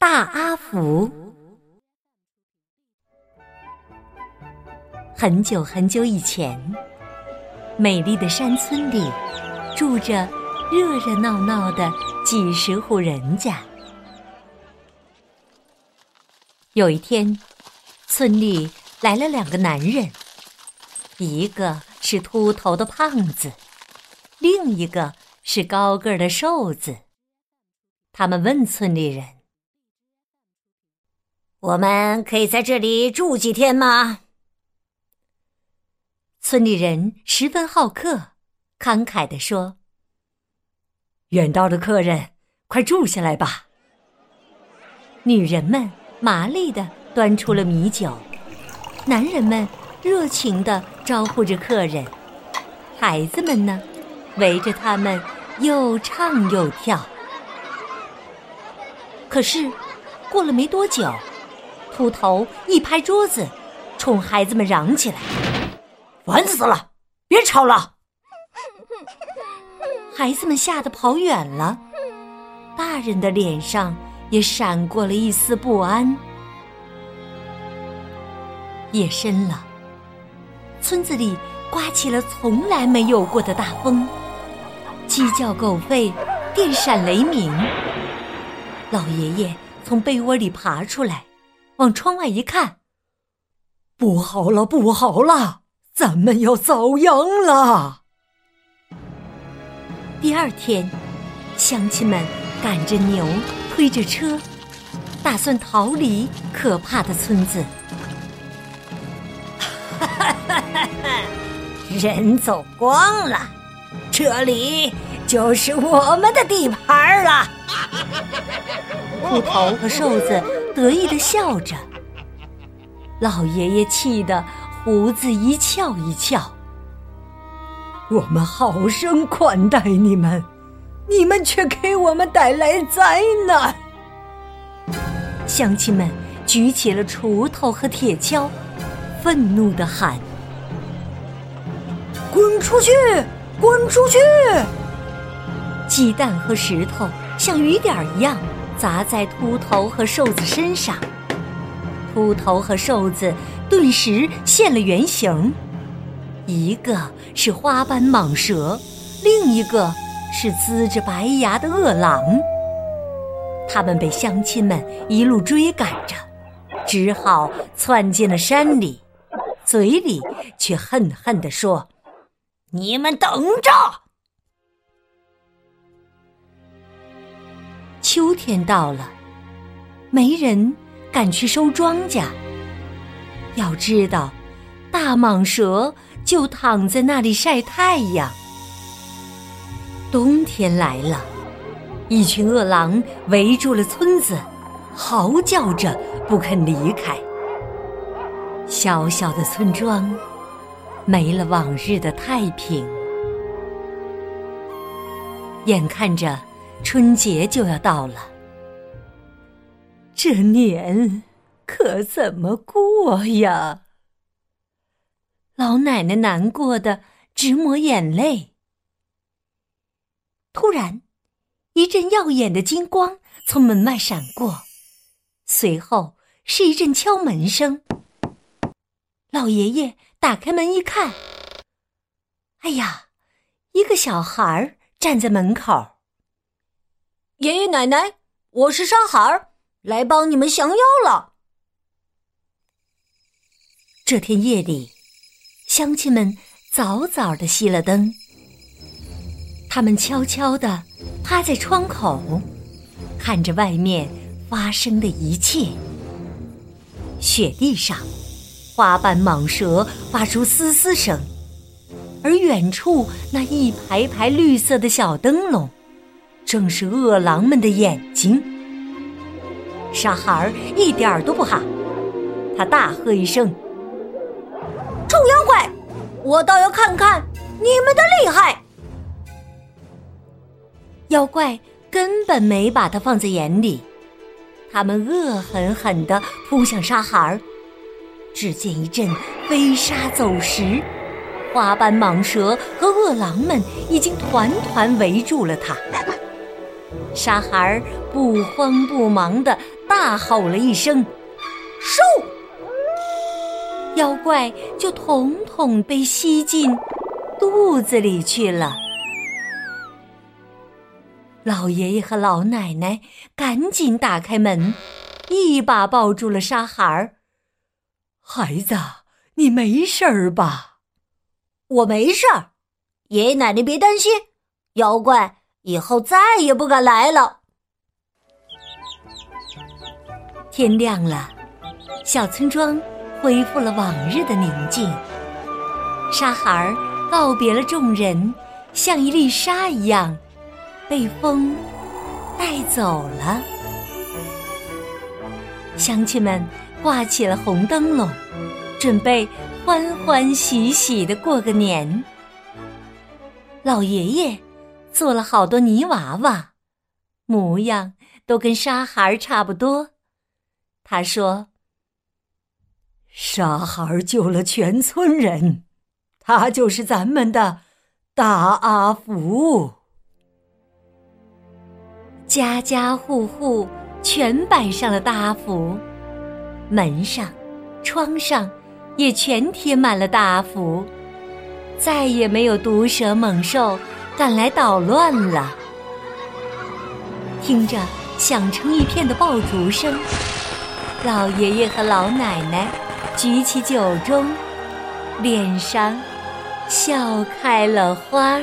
大阿福。很久很久以前，美丽的山村里住着热热闹闹的几十户人家。有一天，村里来了两个男人，一个是秃头的胖子，另一个是高个的瘦子。他们问村里人：“我们可以在这里住几天吗？”村里人十分好客，慷慨地说：“远道的客人，快住下来吧。”女人们麻利地端出了米酒，男人们热情地招呼着客人，孩子们呢，围着他们又唱又跳。可是，过了没多久，秃头一拍桌子，冲孩子们嚷起来：“烦死了！别吵了！” 孩子们吓得跑远了，大人的脸上也闪过了一丝不安。夜深了，村子里刮起了从来没有过的大风，鸡叫狗吠，电闪雷鸣。老爷爷从被窝里爬出来，往窗外一看，不好了，不好了，咱们要遭殃了！第二天，乡亲们赶着牛，推着车，打算逃离可怕的村子。哈哈哈哈哈！人走光了，这里就是我们的地盘了。秃头和瘦子得意的笑着，老爷爷气得胡子一翘一翘。我们好生款待你们，你们却给我们带来灾难。乡亲们举起了锄头和铁锹，愤怒的喊：“滚出去！滚出去！”鸡蛋和石头像雨点一样。砸在秃头和瘦子身上，秃头和瘦子顿时现了原形，一个是花斑蟒蛇，另一个是呲着白牙的饿狼。他们被乡亲们一路追赶着，只好窜进了山里，嘴里却恨恨地说：“你们等着！”秋天到了，没人敢去收庄稼。要知道，大蟒蛇就躺在那里晒太阳。冬天来了，一群饿狼围住了村子，嚎叫着不肯离开。小小的村庄没了往日的太平，眼看着。春节就要到了，这年可怎么过呀？老奶奶难过的直抹眼泪。突然，一阵耀眼的金光从门外闪过，随后是一阵敲门声。老爷爷打开门一看，哎呀，一个小孩站在门口。爷爷奶奶，我是沙孩儿，来帮你们降妖了。这天夜里，乡亲们早早的熄了灯，他们悄悄的趴在窗口，看着外面发生的一切。雪地上，花瓣蟒蛇发出嘶嘶声，而远处那一排排绿色的小灯笼。正是饿狼们的眼睛。沙孩儿一点儿都不怕，他大喝一声：“臭妖怪，我倒要看看你们的厉害！”妖怪根本没把他放在眼里，他们恶狠狠地扑向沙孩儿。只见一阵飞沙走石，花斑蟒蛇和饿狼们已经团团围住了他。沙孩儿不慌不忙地大吼了一声：“收！”妖怪就统统被吸进肚子里去了。老爷爷和老奶奶赶紧打开门，一把抱住了沙孩儿。孩子，你没事儿吧？我没事儿，爷爷奶奶别担心，妖怪以后再也不敢来了。天亮了，小村庄恢复了往日的宁静。沙孩儿告别了众人，像一粒沙一样。被风带走了，乡亲们挂起了红灯笼，准备欢欢喜喜的过个年。老爷爷做了好多泥娃娃，模样都跟沙孩差不多。他说：“沙孩救了全村人，他就是咱们的大阿福。”家家户户全摆上了大福，门上、窗上也全贴满了大福，再也没有毒蛇猛兽赶来捣乱了。听着响成一片的爆竹声，老爷爷和老奶奶举起酒盅，脸上笑开了花。